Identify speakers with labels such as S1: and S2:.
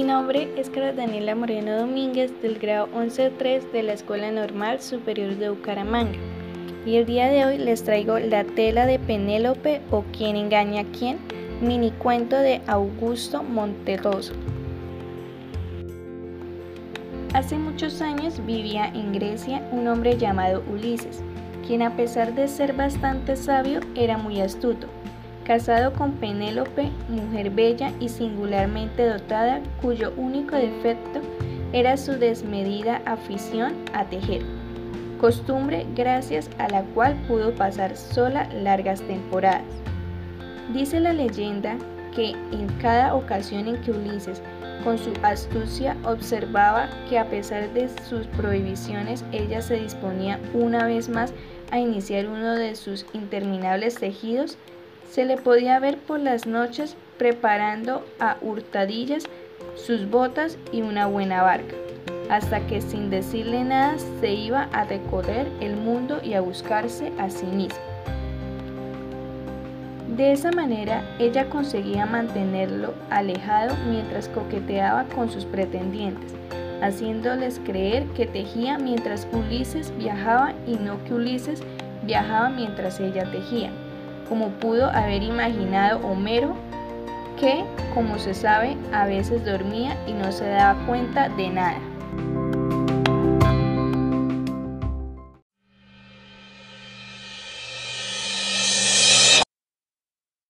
S1: nombre es Cara Daniela Moreno Domínguez del grado 11-3 de la Escuela Normal Superior de Bucaramanga. Y el día de hoy les traigo La tela de Penélope o Quién engaña a quién, mini cuento de Augusto Monterroso. Hace muchos años vivía en Grecia un hombre llamado Ulises, quien a pesar de ser bastante sabio era muy astuto casado con Penélope, mujer bella y singularmente dotada, cuyo único defecto era su desmedida afición a tejer, costumbre gracias a la cual pudo pasar sola largas temporadas. Dice la leyenda que en cada ocasión en que Ulises con su astucia observaba que a pesar de sus prohibiciones ella se disponía una vez más a iniciar uno de sus interminables tejidos, se le podía ver por las noches preparando a hurtadillas sus botas y una buena barca, hasta que sin decirle nada se iba a recorrer el mundo y a buscarse a sí mismo. De esa manera ella conseguía mantenerlo alejado mientras coqueteaba con sus pretendientes, haciéndoles creer que tejía mientras Ulises viajaba y no que Ulises viajaba mientras ella tejía como pudo haber imaginado Homero, que, como se sabe, a veces dormía y no se daba cuenta de nada.